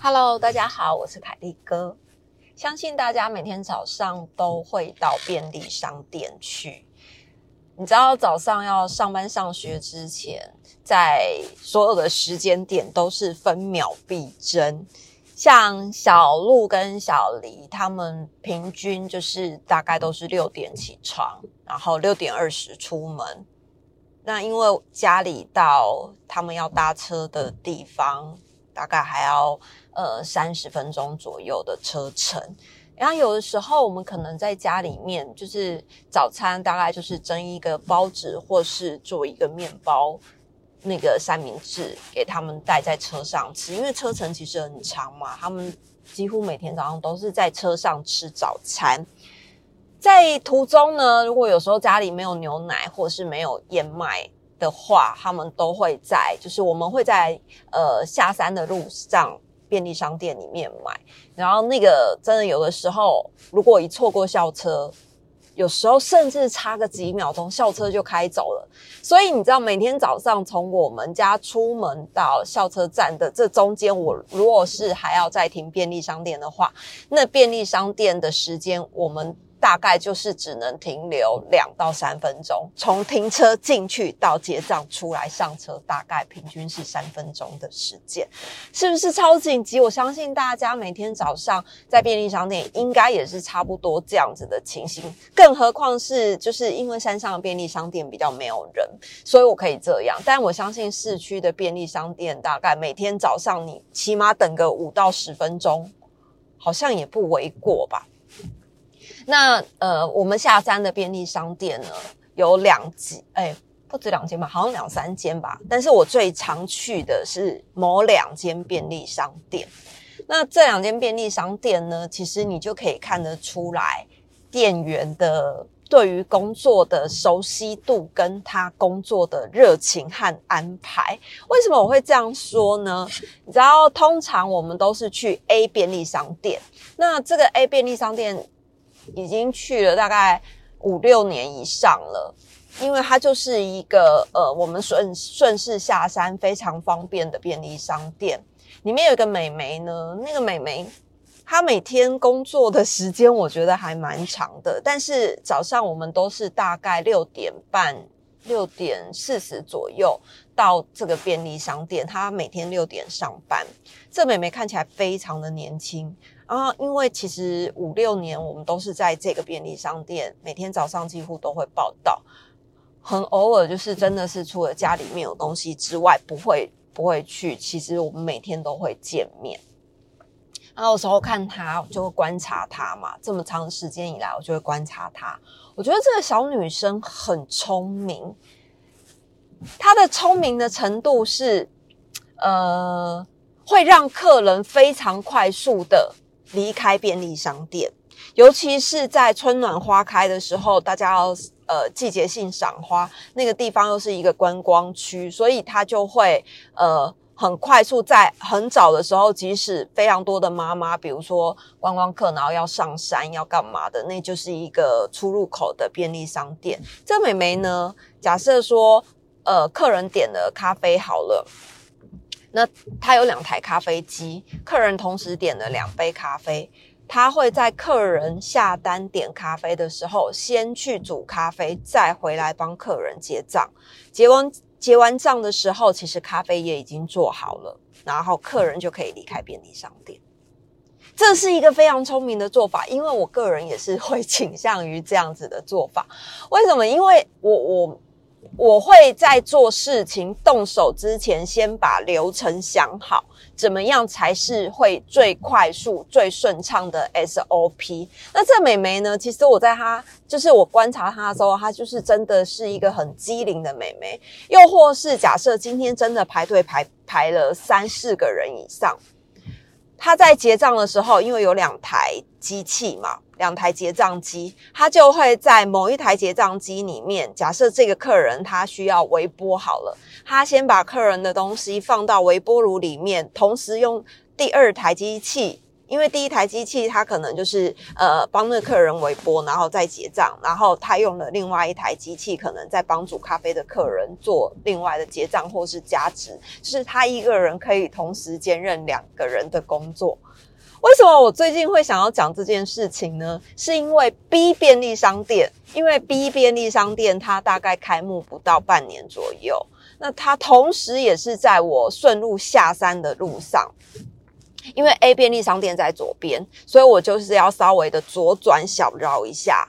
Hello，大家好，我是凯利哥。相信大家每天早上都会到便利商店去。你知道早上要上班上学之前，在所有的时间点都是分秒必争。像小鹿跟小黎，他们平均就是大概都是六点起床，然后六点二十出门。那因为家里到他们要搭车的地方，大概还要呃三十分钟左右的车程。然后有的时候我们可能在家里面，就是早餐大概就是蒸一个包子，或是做一个面包，那个三明治给他们带在车上吃，因为车程其实很长嘛，他们几乎每天早上都是在车上吃早餐。在途中呢，如果有时候家里没有牛奶或者是没有燕麦的话，他们都会在，就是我们会在呃下山的路上。便利商店里面买，然后那个真的有的时候，如果一错过校车，有时候甚至差个几秒钟，校车就开走了。所以你知道，每天早上从我们家出门到校车站的这中间，我如果是还要再停便利商店的话，那便利商店的时间我们。大概就是只能停留两到三分钟，从停车进去到结账出来上车，大概平均是三分钟的时间，是不是超紧急？我相信大家每天早上在便利商店应该也是差不多这样子的情形，更何况是就是因为山上的便利商店比较没有人，所以我可以这样。但我相信市区的便利商店大概每天早上你起码等个五到十分钟，好像也不为过吧。那呃，我们下山的便利商店呢，有两间，哎，不止两间吧，好像两三间吧。但是我最常去的是某两间便利商店。那这两间便利商店呢，其实你就可以看得出来，店员的对于工作的熟悉度，跟他工作的热情和安排。为什么我会这样说呢？你知道，通常我们都是去 A 便利商店，那这个 A 便利商店。已经去了大概五六年以上了，因为它就是一个呃，我们顺顺势下山非常方便的便利商店。里面有一个美眉呢，那个美眉她每天工作的时间我觉得还蛮长的，但是早上我们都是大概六点半、六点四十左右到这个便利商店。她每天六点上班，这美眉看起来非常的年轻。啊，因为其实五六年我们都是在这个便利商店，每天早上几乎都会报道，很偶尔就是真的是除了家里面有东西之外，不会不会去。其实我们每天都会见面，然后有时候看他就会观察他嘛，这么长时间以来，我就会观察他。我觉得这个小女生很聪明，她的聪明的程度是，呃，会让客人非常快速的。离开便利商店，尤其是在春暖花开的时候，大家要呃季节性赏花，那个地方又是一个观光区，所以它就会呃很快速，在很早的时候，即使非常多的妈妈，比如说观光客，然后要上山要干嘛的，那就是一个出入口的便利商店。这美眉呢，假设说呃客人点了咖啡好了。那他有两台咖啡机，客人同时点了两杯咖啡，他会在客人下单点咖啡的时候，先去煮咖啡，再回来帮客人结账。结完结完账的时候，其实咖啡也已经做好了，然后客人就可以离开便利商店。这是一个非常聪明的做法，因为我个人也是会倾向于这样子的做法。为什么？因为我我。我会在做事情动手之前，先把流程想好，怎么样才是会最快速、最顺畅的 SOP。那这美眉呢？其实我在她，就是我观察她的时候，她就是真的是一个很机灵的美眉。又或是假设今天真的排队排排了三四个人以上，他在结账的时候，因为有两台机器嘛。两台结账机，他就会在某一台结账机里面。假设这个客人他需要微波好了，他先把客人的东西放到微波炉里面，同时用第二台机器因为第一台机器它可能就是呃帮那客人微波，然后再结账，然后他用了另外一台机器，可能在帮煮咖啡的客人做另外的结账或是加值，就是他一个人可以同时兼任两个人的工作。为什么我最近会想要讲这件事情呢？是因为 B 便利商店，因为 B 便利商店它大概开幕不到半年左右，那它同时也是在我顺路下山的路上。因为 A 便利商店在左边，所以我就是要稍微的左转小绕一下。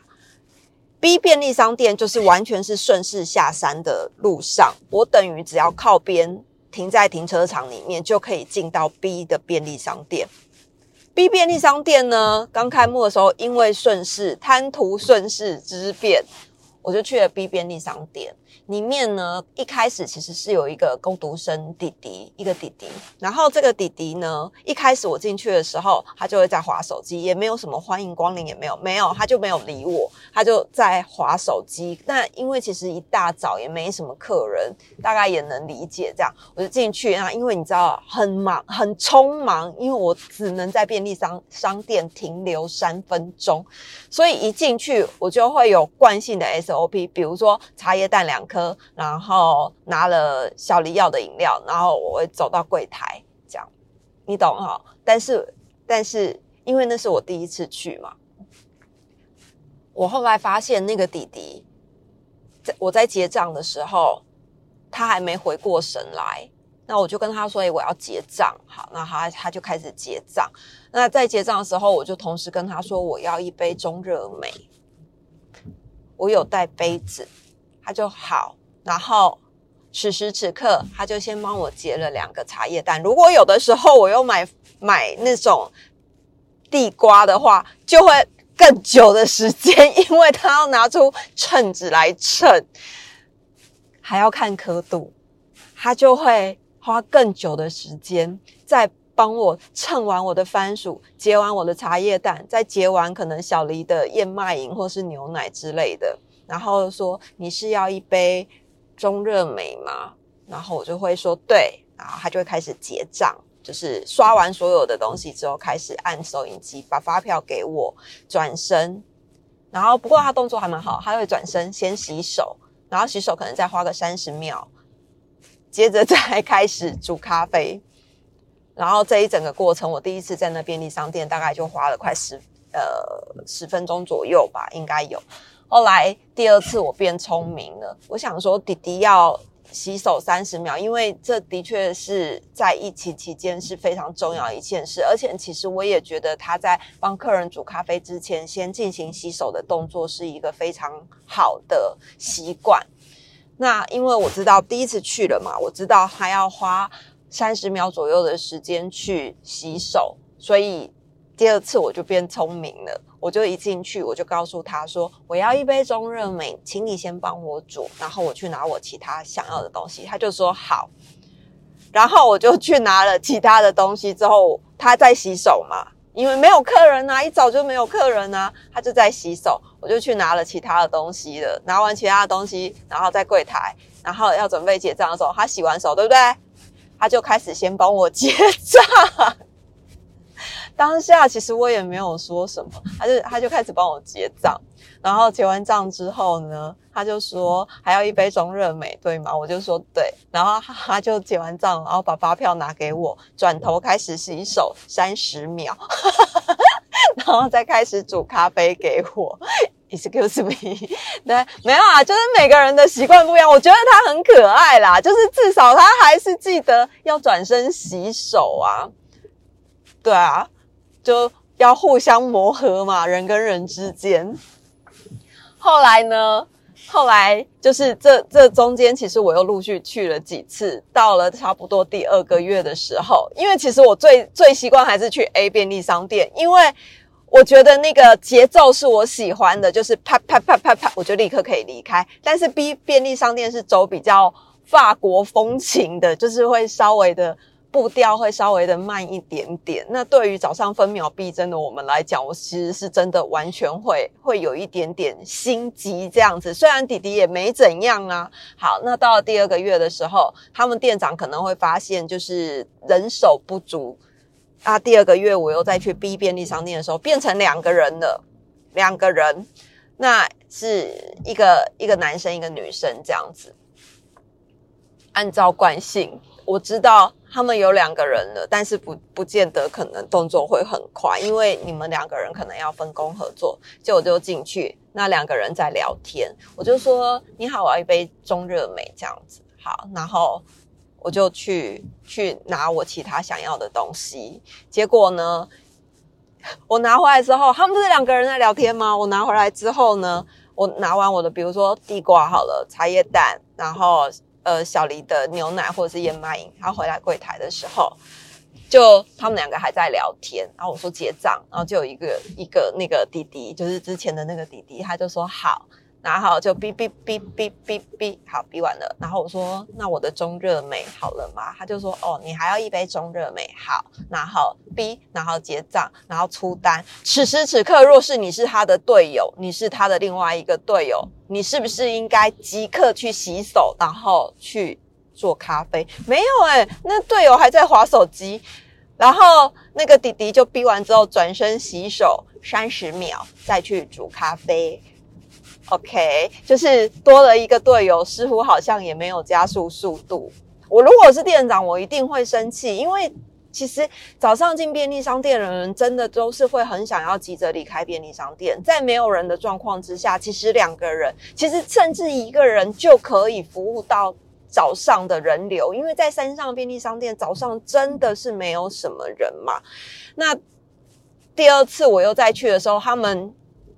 B 便利商店就是完全是顺势下山的路上，我等于只要靠边停在停车场里面，就可以进到 B 的便利商店。B 便利商店呢，刚开幕的时候，因为顺势贪图顺势之便，我就去了 B 便利商店。里面呢，一开始其实是有一个工读生弟弟，一个弟弟。然后这个弟弟呢，一开始我进去的时候，他就会在划手机，也没有什么欢迎光临，也没有，没有，他就没有理我，他就在划手机。那因为其实一大早也没什么客人，大概也能理解这样，我就进去。那因为你知道很忙，很匆忙，因为我只能在便利商商店停留三分钟，所以一进去我就会有惯性的 SOP，比如说茶叶蛋两颗。然后拿了小黎要的饮料，然后我会走到柜台，这样你懂哈？但是但是因为那是我第一次去嘛，我后来发现那个弟弟在我在结账的时候，他还没回过神来，那我就跟他说：“哎，我要结账。”好，那他他就开始结账。那在结账的时候，我就同时跟他说：“我要一杯中热美，我有带杯子。”他就好，然后此时此刻，他就先帮我结了两个茶叶蛋。如果有的时候我又买买那种地瓜的话，就会更久的时间，因为他要拿出秤子来称，还要看刻度，他就会花更久的时间在帮我称完我的番薯，结完我的茶叶蛋，再结完可能小黎的燕麦饮或是牛奶之类的。然后说你是要一杯中热美吗？然后我就会说对，然后他就会开始结账，就是刷完所有的东西之后，开始按收银机把发票给我，转身，然后不过他动作还蛮好，他会转身先洗手，然后洗手可能再花个三十秒，接着再开始煮咖啡，然后这一整个过程，我第一次在那便利商店大概就花了快十呃十分钟左右吧，应该有。后来第二次我变聪明了，我想说弟弟要洗手三十秒，因为这的确是在疫情期间是非常重要一件事，而且其实我也觉得他在帮客人煮咖啡之前先进行洗手的动作是一个非常好的习惯。那因为我知道第一次去了嘛，我知道他要花三十秒左右的时间去洗手，所以第二次我就变聪明了。我就一进去，我就告诉他说：“我要一杯中热美，请你先帮我煮，然后我去拿我其他想要的东西。”他就说好，然后我就去拿了其他的东西。之后他在洗手嘛，因为没有客人啊，一早就没有客人啊，他就在洗手。我就去拿了其他的东西了，拿完其他的东西，然后在柜台，然后要准备结账的时候，他洗完手，对不对？他就开始先帮我结账。当下其实我也没有说什么，他就他就开始帮我结账，然后结完账之后呢，他就说还要一杯中热美，对吗？我就说对，然后 他就结完账，然后把发票拿给我，转头开始洗手三十秒，然后再开始煮咖啡给我。Excuse me，对，没有啊，就是每个人的习惯不一样，我觉得他很可爱啦，就是至少他还是记得要转身洗手啊，对啊。就要互相磨合嘛，人跟人之间。后来呢？后来就是这这中间，其实我又陆续去了几次。到了差不多第二个月的时候，因为其实我最最习惯还是去 A 便利商店，因为我觉得那个节奏是我喜欢的，就是啪啪啪啪啪，我就立刻可以离开。但是 B 便利商店是走比较法国风情的，就是会稍微的。步调会稍微的慢一点点。那对于早上分秒必争的我们来讲，我其实是真的完全会会有一点点心急这样子。虽然弟弟也没怎样啊。好，那到了第二个月的时候，他们店长可能会发现就是人手不足，啊，第二个月我又再去 B 便利商店的时候，变成两个人了，两个人，那是一个一个男生一个女生这样子。按照惯性，我知道他们有两个人了，但是不不见得可能动作会很快，因为你们两个人可能要分工合作。就我就进去，那两个人在聊天，我就说：“你好，我要一杯中热美。”这样子好，然后。我就去去拿我其他想要的东西，结果呢，我拿回来之后，他们不是两个人在聊天吗？我拿回来之后呢，我拿完我的，比如说地瓜好了，茶叶蛋，然后呃小黎的牛奶或者是燕麦饮，他回来柜台的时候，就他们两个还在聊天，然后我说结账，然后就有一个一个那个弟弟，就是之前的那个弟弟，他就说好。然后就哔哔哔哔哔哔，好，哔完了。然后我说：“那我的中热美好了吗？”他就说：“哦，你还要一杯中热美。”好，然后哔，然后结账，然后出单。此时此刻，若是你是他的队友，你是他的另外一个队友，你是不是应该即刻去洗手，然后去做咖啡？没有哎，那队友还在划手机。然后那个弟弟就逼完之后，转身洗手三十秒，再去煮咖啡。OK，就是多了一个队友，似乎好像也没有加速速度。我如果是店长，我一定会生气，因为其实早上进便利商店的人，真的都是会很想要急着离开便利商店。在没有人的状况之下，其实两个人，其实甚至一个人就可以服务到早上的人流，因为在山上便利商店早上真的是没有什么人嘛。那第二次我又再去的时候，他们。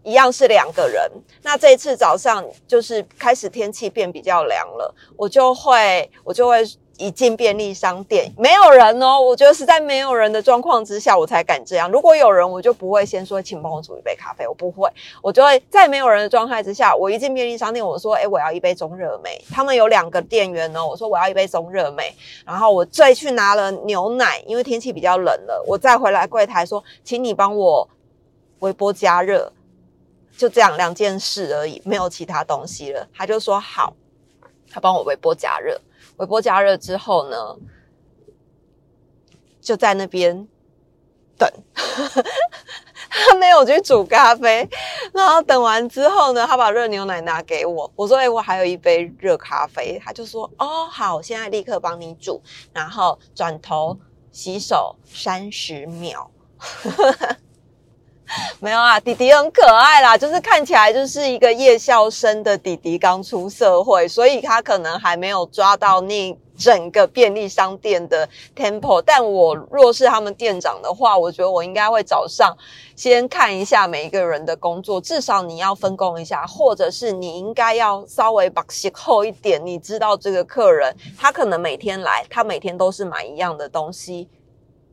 一样是两个人，那这一次早上就是开始天气变比较凉了，我就会我就会一进便利商店没有人哦，我觉得是在没有人的状况之下我才敢这样。如果有人，我就不会先说请帮我煮一杯咖啡，我不会，我就会在没有人的状态之下，我一进便利商店，我说哎，我要一杯中热美。他们有两个店员哦，我说我要一杯中热美，然后我再去拿了牛奶，因为天气比较冷了，我再回来柜台说，请你帮我微波加热。就这样两件事而已，没有其他东西了。他就说好，他帮我微波加热，微波加热之后呢，就在那边等。他没有去煮咖啡，然后等完之后呢，他把热牛奶拿给我，我说：“哎，我还有一杯热咖啡。”他就说：“哦，好，我现在立刻帮你煮。”然后转头洗手三十秒。没有啊，弟弟很可爱啦，就是看起来就是一个夜校生的弟弟，刚出社会，所以他可能还没有抓到那整个便利商店的 tempo。但我若是他们店长的话，我觉得我应该会早上先看一下每一个人的工作，至少你要分工一下，或者是你应该要稍微把鞋厚一点。你知道这个客人他可能每天来，他每天都是买一样的东西，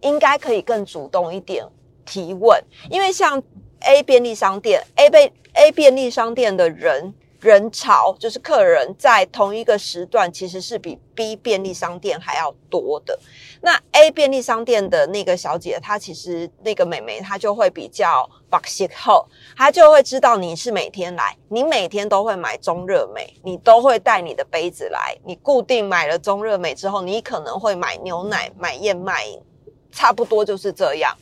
应该可以更主动一点。提问，因为像 A 便利商店，A 被 A 便利商店的人人潮，就是客人在同一个时段，其实是比 B 便利商店还要多的。那 A 便利商店的那个小姐，她其实那个美眉，她就会比较 b o x 后，她就会知道你是每天来，你每天都会买中热美，你都会带你的杯子来，你固定买了中热美之后，你可能会买牛奶、买燕麦，差不多就是这样。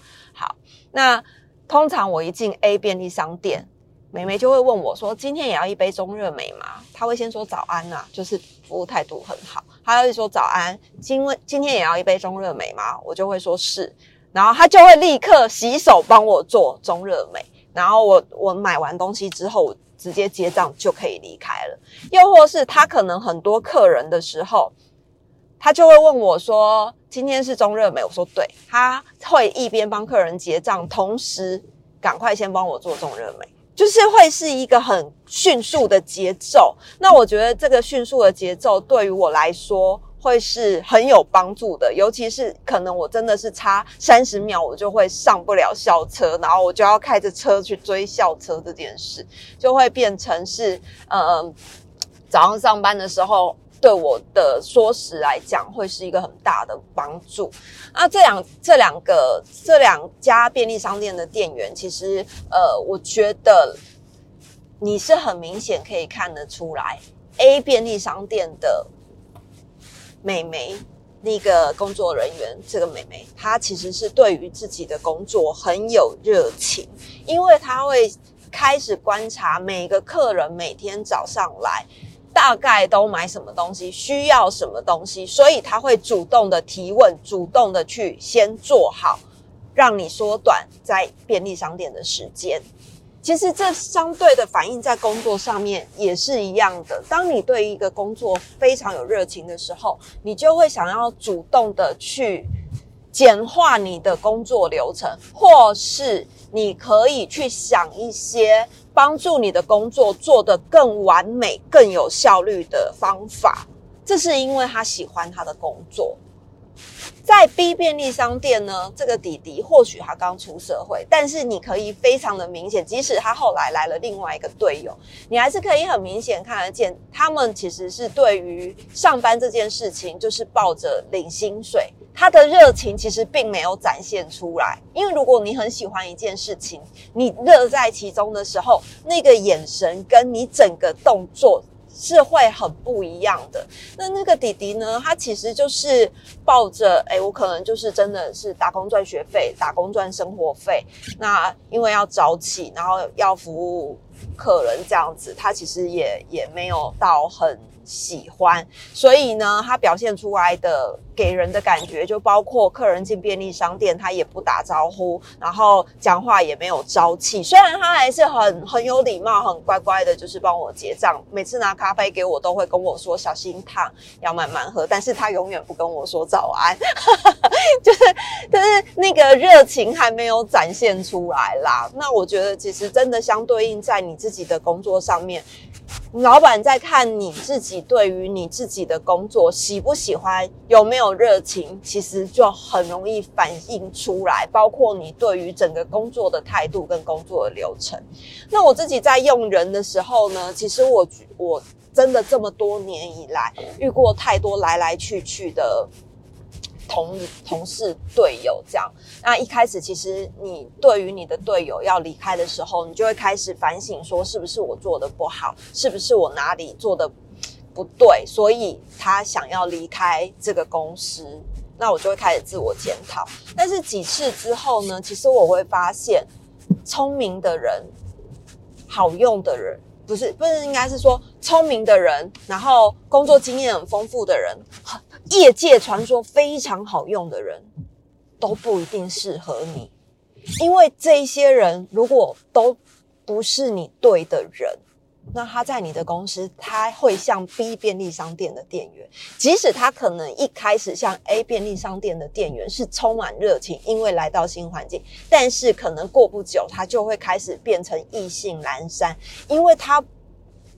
那通常我一进 A 便利商店，美眉就会问我说：“今天也要一杯中热美吗？”她会先说早安呐，就是服务态度很好。她会说早安，今今天也要一杯中热美吗？我就会说是，然后她就会立刻洗手帮我做中热美，然后我我买完东西之后直接结账就可以离开了。又或是他可能很多客人的时候。他就会问我说：“今天是中热美？”我说：“对。”他会一边帮客人结账，同时赶快先帮我做中热美，就是会是一个很迅速的节奏。那我觉得这个迅速的节奏对于我来说会是很有帮助的，尤其是可能我真的是差三十秒，我就会上不了校车，然后我就要开着车去追校车这件事，就会变成是呃早上上班的时候。对我的说实来讲，会是一个很大的帮助。那这两这两个这两家便利商店的店员，其实呃，我觉得你是很明显可以看得出来，A 便利商店的美眉那个工作人员，这个妹妹，她其实是对于自己的工作很有热情，因为她会开始观察每个客人每天早上来，大概都买什么东西，需要什么东西，所以他会主动的提问，主动的去先做好，让你缩短在便利商店的时间。其实这相对的反映在工作上面也是一样的。当你对一个工作非常有热情的时候，你就会想要主动的去简化你的工作流程，或是你可以去想一些帮助你的工作做得更完美、更有效率的方法。这是因为他喜欢他的工作。在 B 便利商店呢，这个弟弟或许他刚出社会，但是你可以非常的明显，即使他后来来了另外一个队友，你还是可以很明显看得见，他们其实是对于上班这件事情，就是抱着领薪水，他的热情其实并没有展现出来。因为如果你很喜欢一件事情，你乐在其中的时候，那个眼神跟你整个动作。是会很不一样的。那那个弟弟呢？他其实就是抱着，哎，我可能就是真的是打工赚学费，打工赚生活费。那因为要早起，然后要服务客人这样子，他其实也也没有到很喜欢。所以呢，他表现出来的。给人的感觉就包括客人进便利商店，他也不打招呼，然后讲话也没有朝气。虽然他还是很很有礼貌、很乖乖的，就是帮我结账。每次拿咖啡给我，都会跟我说小心烫，要慢慢喝。但是他永远不跟我说早安，就是就是那个热情还没有展现出来啦。那我觉得其实真的相对应在你自己的工作上面，老板在看你自己对于你自己的工作喜不喜欢，有没有。热情，其实就很容易反映出来，包括你对于整个工作的态度跟工作的流程。那我自己在用人的时候呢，其实我我真的这么多年以来遇过太多来来去去的同同事队友，这样。那一开始其实你对于你的队友要离开的时候，你就会开始反省，说是不是我做的不好，是不是我哪里做的。不对，所以他想要离开这个公司，那我就会开始自我检讨。但是几次之后呢，其实我会发现，聪明的人、好用的人，不是不是应该是说聪明的人，然后工作经验很丰富的人，业界传说非常好用的人，都不一定适合你，因为这些人如果都不是你对的人。那他在你的公司，他会像 B 便利商店的店员，即使他可能一开始像 A 便利商店的店员是充满热情，因为来到新环境，但是可能过不久，他就会开始变成意兴阑珊，因为他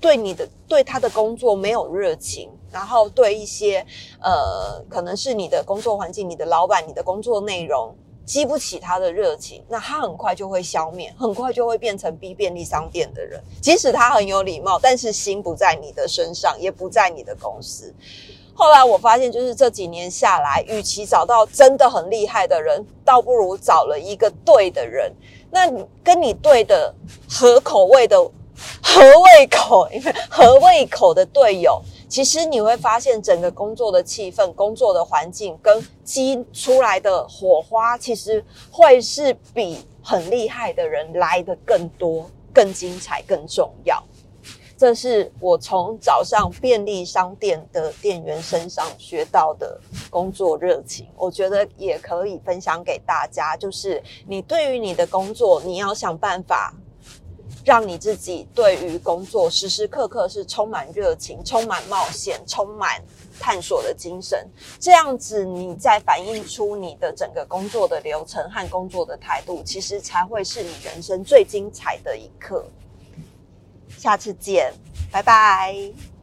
对你的对他的工作没有热情，然后对一些呃，可能是你的工作环境、你的老板、你的工作内容。激不起他的热情，那他很快就会消灭，很快就会变成 B 便利商店的人。即使他很有礼貌，但是心不在你的身上，也不在你的公司。后来我发现，就是这几年下来，与其找到真的很厉害的人，倒不如找了一个对的人。那跟你对的合口味的合胃口，因为合胃口的队友。其实你会发现，整个工作的气氛、工作的环境跟激出来的火花，其实会是比很厉害的人来的更多、更精彩、更重要。这是我从早上便利商店的店员身上学到的工作热情，我觉得也可以分享给大家。就是你对于你的工作，你要想办法。让你自己对于工作时时刻刻是充满热情、充满冒险、充满探索的精神，这样子你再反映出你的整个工作的流程和工作的态度，其实才会是你人生最精彩的一刻。下次见，拜拜。